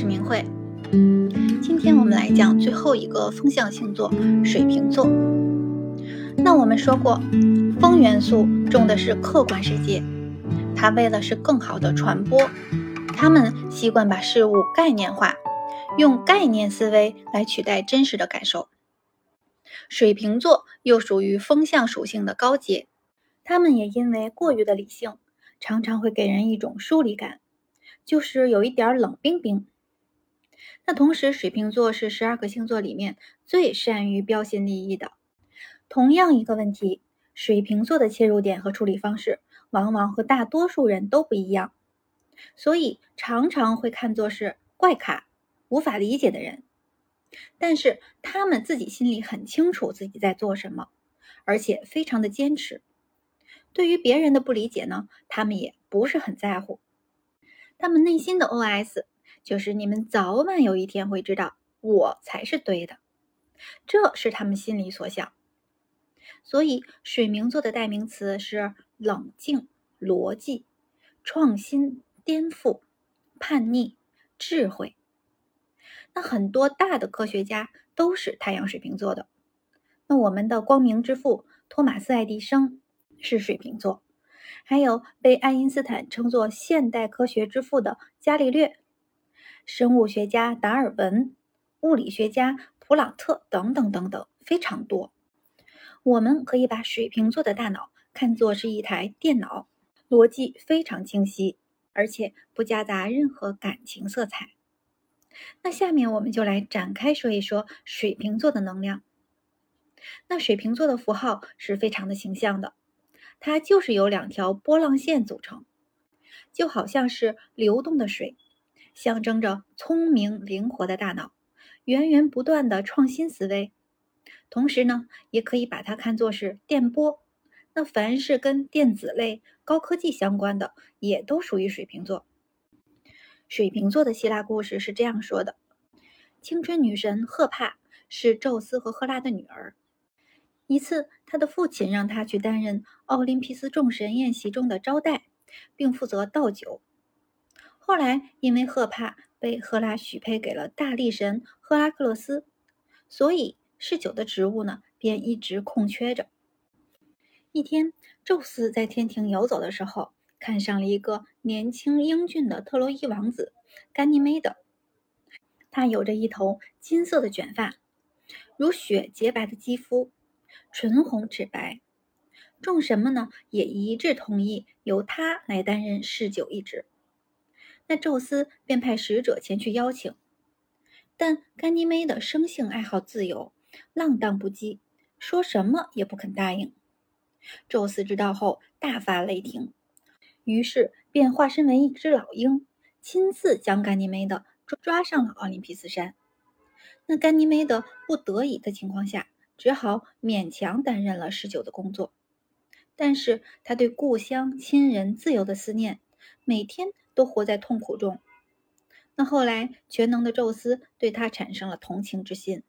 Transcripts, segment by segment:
是明慧。今天我们来讲最后一个风象星座——水瓶座。那我们说过，风元素重的是客观世界，它为了是更好的传播，他们习惯把事物概念化，用概念思维来取代真实的感受。水瓶座又属于风象属性的高阶，他们也因为过于的理性，常常会给人一种疏离感。就是有一点冷冰冰。那同时，水瓶座是十二个星座里面最善于标新立异的。同样一个问题，水瓶座的切入点和处理方式往往和大多数人都不一样，所以常常会看作是怪咖、无法理解的人。但是他们自己心里很清楚自己在做什么，而且非常的坚持。对于别人的不理解呢，他们也不是很在乎。他们内心的 OS 就是：你们早晚有一天会知道，我才是对的。这是他们心里所想。所以，水瓶座的代名词是冷静、逻辑、创新、颠覆、叛逆、智慧。那很多大的科学家都是太阳水瓶座的。那我们的光明之父托马斯·爱迪生是水瓶座。还有被爱因斯坦称作现代科学之父的伽利略，生物学家达尔文，物理学家普朗特等等等等，非常多。我们可以把水瓶座的大脑看作是一台电脑，逻辑非常清晰，而且不夹杂任何感情色彩。那下面我们就来展开说一说水瓶座的能量。那水瓶座的符号是非常的形象的。它就是由两条波浪线组成，就好像是流动的水，象征着聪明灵活的大脑，源源不断的创新思维。同时呢，也可以把它看作是电波。那凡是跟电子类、高科技相关的，也都属于水瓶座。水瓶座的希腊故事是这样说的：青春女神赫帕是宙斯和赫拉的女儿。一次，他的父亲让他去担任奥林匹斯众神宴席中的招待，并负责倒酒。后来，因为赫帕被赫拉许配给了大力神赫拉克勒斯，所以侍酒的职务呢便一直空缺着。一天，宙斯在天庭游走的时候，看上了一个年轻英俊的特洛伊王子甘尼梅德。他有着一头金色的卷发，如雪洁白的肌肤。唇红齿白，众神们呢也一致同意由他来担任侍酒一职。那宙斯便派使者前去邀请，但甘尼梅的生性爱好自由，浪荡不羁，说什么也不肯答应。宙斯知道后大发雷霆，于是便化身为一只老鹰，亲自将甘尼梅的抓上了奥林匹斯山。那甘尼梅德不得已的情况下。只好勉强担任了侍酒的工作，但是他对故乡、亲人、自由的思念，每天都活在痛苦中。那后来，全能的宙斯对他产生了同情之心，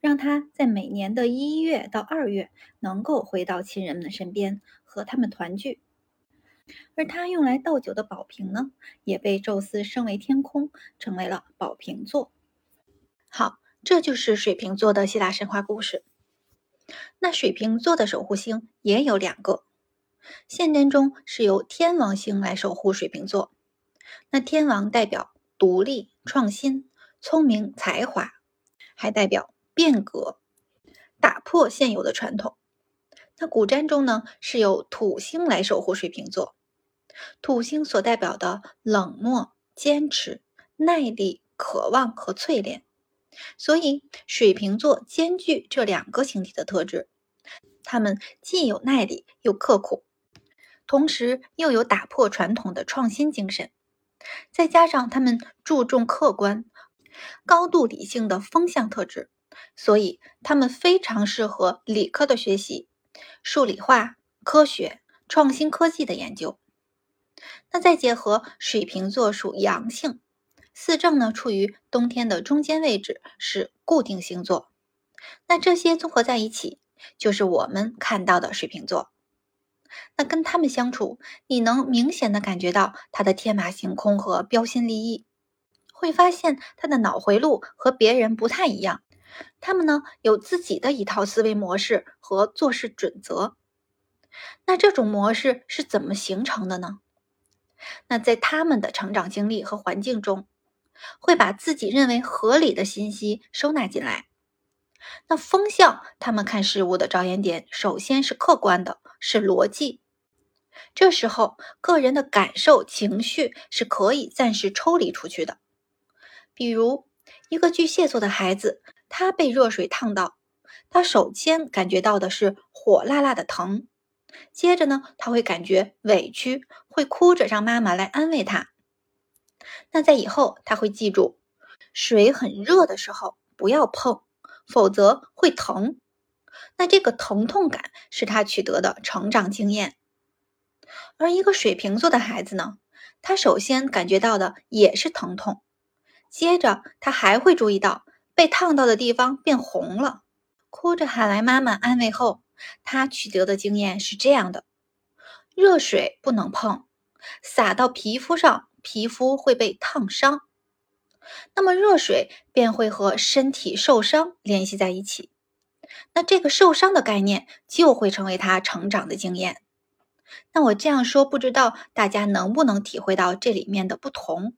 让他在每年的一月到二月能够回到亲人们的身边，和他们团聚。而他用来倒酒的宝瓶呢，也被宙斯升为天空，成为了宝瓶座。好，这就是水瓶座的希腊神话故事。那水瓶座的守护星也有两个，现真中是由天王星来守护水瓶座。那天王代表独立、创新、聪明、才华，还代表变革、打破现有的传统。那古占中呢，是由土星来守护水瓶座。土星所代表的冷漠、坚持、耐力、渴望和淬炼。所以，水瓶座兼具这两个星体的特质，他们既有耐力又刻苦，同时又有打破传统的创新精神，再加上他们注重客观、高度理性的风向特质，所以他们非常适合理科的学习、数理化、科学、创新科技的研究。那再结合水瓶座属阳性。四正呢，处于冬天的中间位置，是固定星座。那这些综合在一起，就是我们看到的水瓶座。那跟他们相处，你能明显的感觉到他的天马行空和标新立异，会发现他的脑回路和别人不太一样。他们呢有自己的一套思维模式和做事准则。那这种模式是怎么形成的呢？那在他们的成长经历和环境中，会把自己认为合理的信息收纳进来。那风向他们看事物的着眼点，首先是客观的，是逻辑。这时候，个人的感受、情绪是可以暂时抽离出去的。比如，一个巨蟹座的孩子，他被热水烫到，他首先感觉到的是火辣辣的疼，接着呢，他会感觉委屈，会哭着让妈妈来安慰他。那在以后，他会记住，水很热的时候不要碰，否则会疼。那这个疼痛感是他取得的成长经验。而一个水瓶座的孩子呢，他首先感觉到的也是疼痛，接着他还会注意到被烫到的地方变红了，哭着喊来妈妈安慰后，他取得的经验是这样的：热水不能碰，洒到皮肤上，皮肤会被烫伤，那么热水便会和身体受伤联系在一起，那这个受伤的概念就会成为他成长的经验。那我这样说，不知道大家能不能体会到这里面的不同？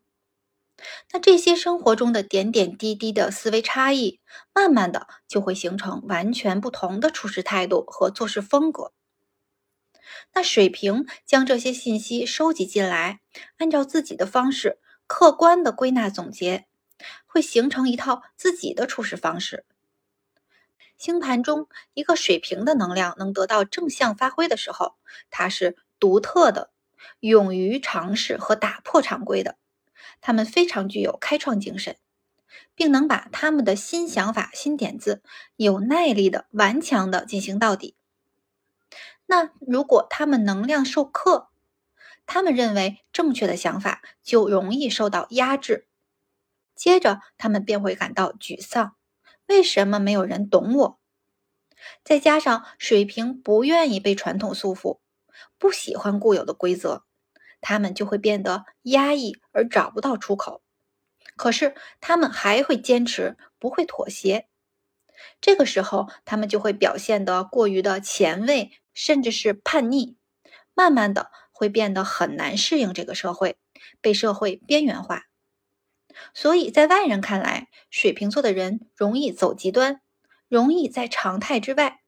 那这些生活中的点点滴滴的思维差异，慢慢的就会形成完全不同的处事态度和做事风格。那水平将这些信息收集进来，按照自己的方式客观的归纳总结，会形成一套自己的处事方式。星盘中一个水平的能量能得到正向发挥的时候，它是独特的，勇于尝试和打破常规的。他们非常具有开创精神，并能把他们的新想法、新点子有耐力的、顽强的进行到底。那如果他们能量受克，他们认为正确的想法就容易受到压制，接着他们便会感到沮丧。为什么没有人懂我？再加上水瓶不愿意被传统束缚，不喜欢固有的规则，他们就会变得压抑而找不到出口。可是他们还会坚持，不会妥协。这个时候，他们就会表现得过于的前卫，甚至是叛逆。慢慢的，会变得很难适应这个社会，被社会边缘化。所以在外人看来，水瓶座的人容易走极端，容易在常态之外，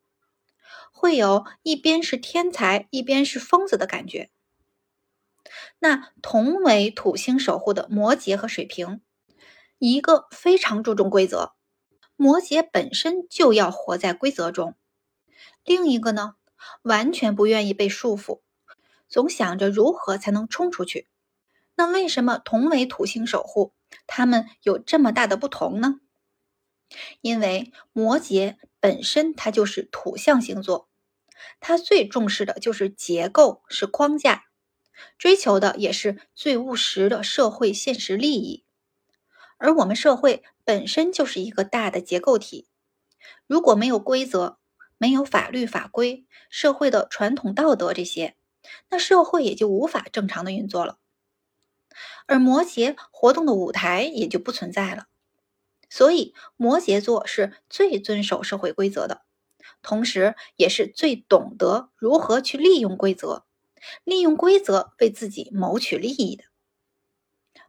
会有一边是天才，一边是疯子的感觉。那同为土星守护的摩羯和水瓶，一个非常注重规则，摩羯本身就要活在规则中；另一个呢，完全不愿意被束缚，总想着如何才能冲出去。那为什么同为土星守护？他们有这么大的不同呢？因为摩羯本身它就是土象星座，它最重视的就是结构，是框架，追求的也是最务实的社会现实利益。而我们社会本身就是一个大的结构体，如果没有规则，没有法律法规，社会的传统道德这些，那社会也就无法正常的运作了。而摩羯活动的舞台也就不存在了，所以摩羯座是最遵守社会规则的，同时也是最懂得如何去利用规则，利用规则为自己谋取利益的。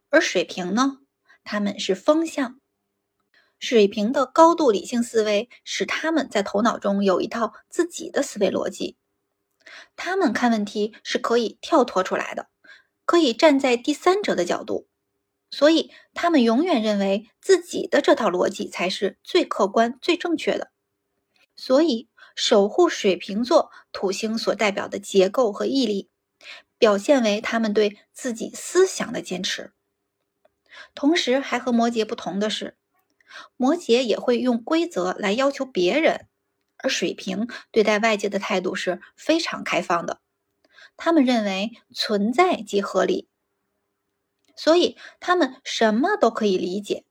而水瓶呢，他们是风象，水瓶的高度理性思维使他们在头脑中有一套自己的思维逻辑，他们看问题是可以跳脱出来的。可以站在第三者的角度，所以他们永远认为自己的这套逻辑才是最客观、最正确的。所以，守护水瓶座土星所代表的结构和毅力，表现为他们对自己思想的坚持。同时，还和摩羯不同的是，摩羯也会用规则来要求别人，而水瓶对待外界的态度是非常开放的。他们认为存在即合理，所以他们什么都可以理解。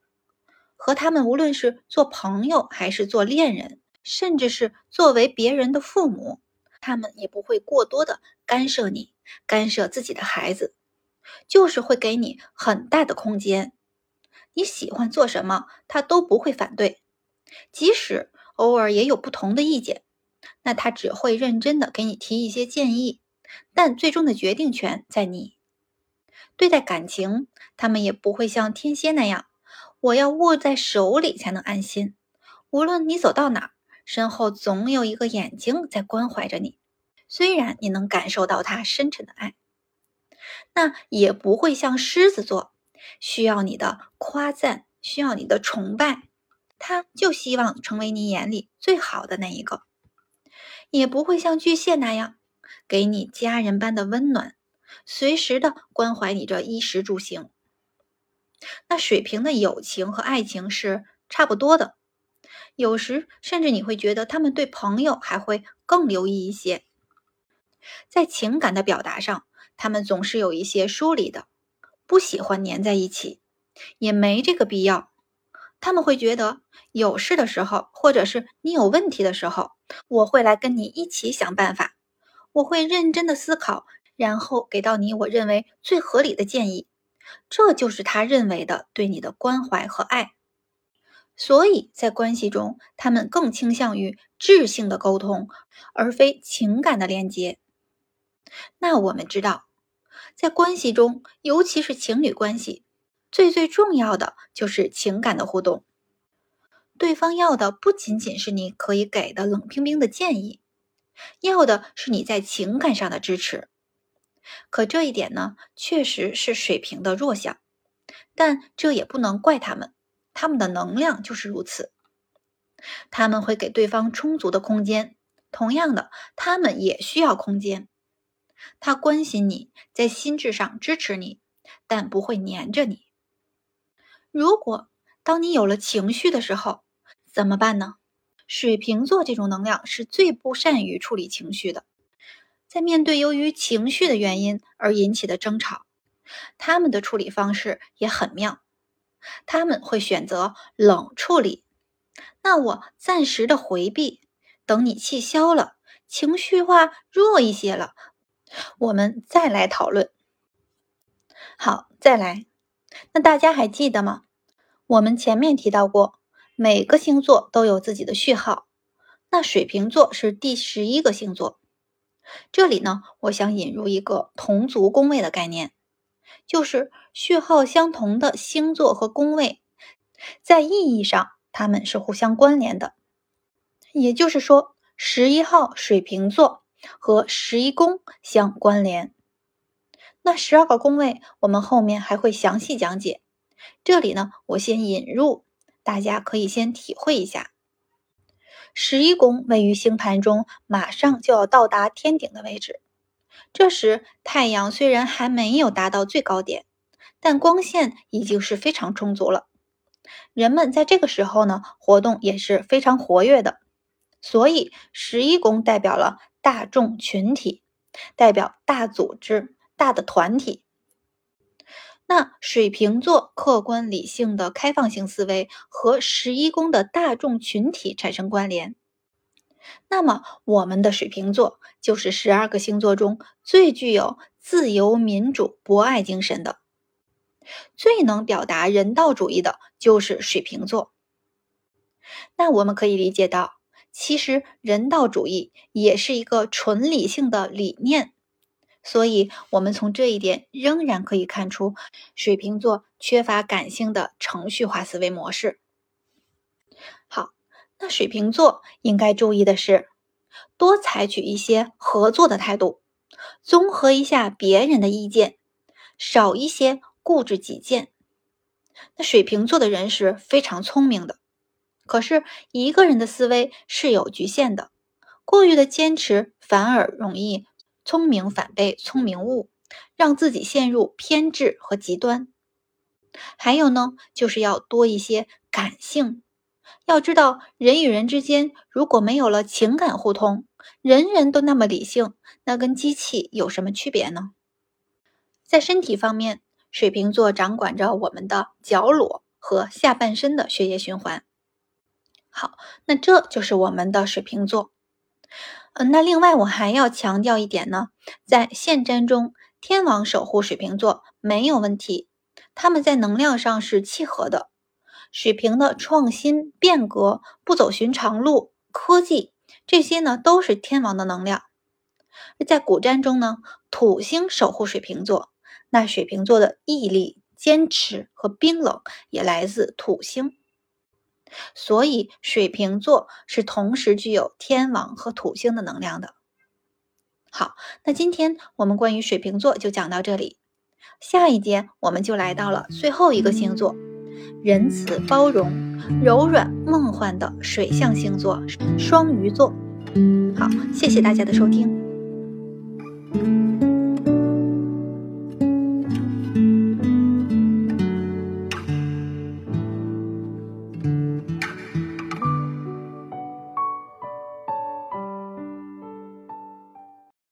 和他们无论是做朋友，还是做恋人，甚至是作为别人的父母，他们也不会过多的干涉你，干涉自己的孩子，就是会给你很大的空间。你喜欢做什么，他都不会反对，即使偶尔也有不同的意见，那他只会认真的给你提一些建议，但最终的决定权在你。对待感情，他们也不会像天蝎那样，我要握在手里才能安心。无论你走到哪，身后总有一个眼睛在关怀着你。虽然你能感受到他深沉的爱，那也不会像狮子座，需要你的夸赞，需要你的崇拜。他就希望成为你眼里最好的那一个。也不会像巨蟹那样，给你家人般的温暖。随时的关怀你这衣食住行。那水瓶的友情和爱情是差不多的，有时甚至你会觉得他们对朋友还会更留意一些。在情感的表达上，他们总是有一些疏离的，不喜欢黏在一起，也没这个必要。他们会觉得有事的时候，或者是你有问题的时候，我会来跟你一起想办法，我会认真的思考。然后给到你我认为最合理的建议，这就是他认为的对你的关怀和爱。所以在关系中，他们更倾向于智性的沟通，而非情感的连接。那我们知道，在关系中，尤其是情侣关系，最最重要的就是情感的互动。对方要的不仅仅是你可以给的冷冰冰的建议，要的是你在情感上的支持。可这一点呢，确实是水瓶的弱项，但这也不能怪他们，他们的能量就是如此。他们会给对方充足的空间，同样的，他们也需要空间。他关心你，在心智上支持你，但不会黏着你。如果当你有了情绪的时候，怎么办呢？水瓶座这种能量是最不善于处理情绪的。在面对由于情绪的原因而引起的争吵，他们的处理方式也很妙。他们会选择冷处理。那我暂时的回避，等你气消了，情绪化弱一些了，我们再来讨论。好，再来。那大家还记得吗？我们前面提到过，每个星座都有自己的序号。那水瓶座是第十一个星座。这里呢，我想引入一个同族宫位的概念，就是序号相同的星座和宫位，在意义上它们是互相关联的。也就是说，十一号水瓶座和十一宫相关联。那十二个宫位，我们后面还会详细讲解。这里呢，我先引入，大家可以先体会一下。十一宫位于星盘中，马上就要到达天顶的位置。这时，太阳虽然还没有达到最高点，但光线已经是非常充足了。人们在这个时候呢，活动也是非常活跃的。所以，十一宫代表了大众群体，代表大组织、大的团体。那水瓶座客观理性的开放性思维和十一宫的大众群体产生关联，那么我们的水瓶座就是十二个星座中最具有自由民主博爱精神的，最能表达人道主义的就是水瓶座。那我们可以理解到，其实人道主义也是一个纯理性的理念。所以，我们从这一点仍然可以看出，水瓶座缺乏感性的程序化思维模式。好，那水瓶座应该注意的是，多采取一些合作的态度，综合一下别人的意见，少一些固执己见。那水瓶座的人是非常聪明的，可是一个人的思维是有局限的，过于的坚持反而容易。聪明反被聪明误，让自己陷入偏执和极端。还有呢，就是要多一些感性。要知道，人与人之间如果没有了情感互通，人人都那么理性，那跟机器有什么区别呢？在身体方面，水瓶座掌管着我们的脚裸和下半身的血液循环。好，那这就是我们的水瓶座。嗯，那另外我还要强调一点呢，在现占中，天王守护水瓶座没有问题，他们在能量上是契合的。水瓶的创新、变革、不走寻常路、科技，这些呢都是天王的能量。在古占中呢，土星守护水瓶座，那水瓶座的毅力、坚持和冰冷也来自土星。所以，水瓶座是同时具有天王和土星的能量的。好，那今天我们关于水瓶座就讲到这里。下一节我们就来到了最后一个星座——仁慈、包容、柔软、梦幻的水象星座——双鱼座。好，谢谢大家的收听。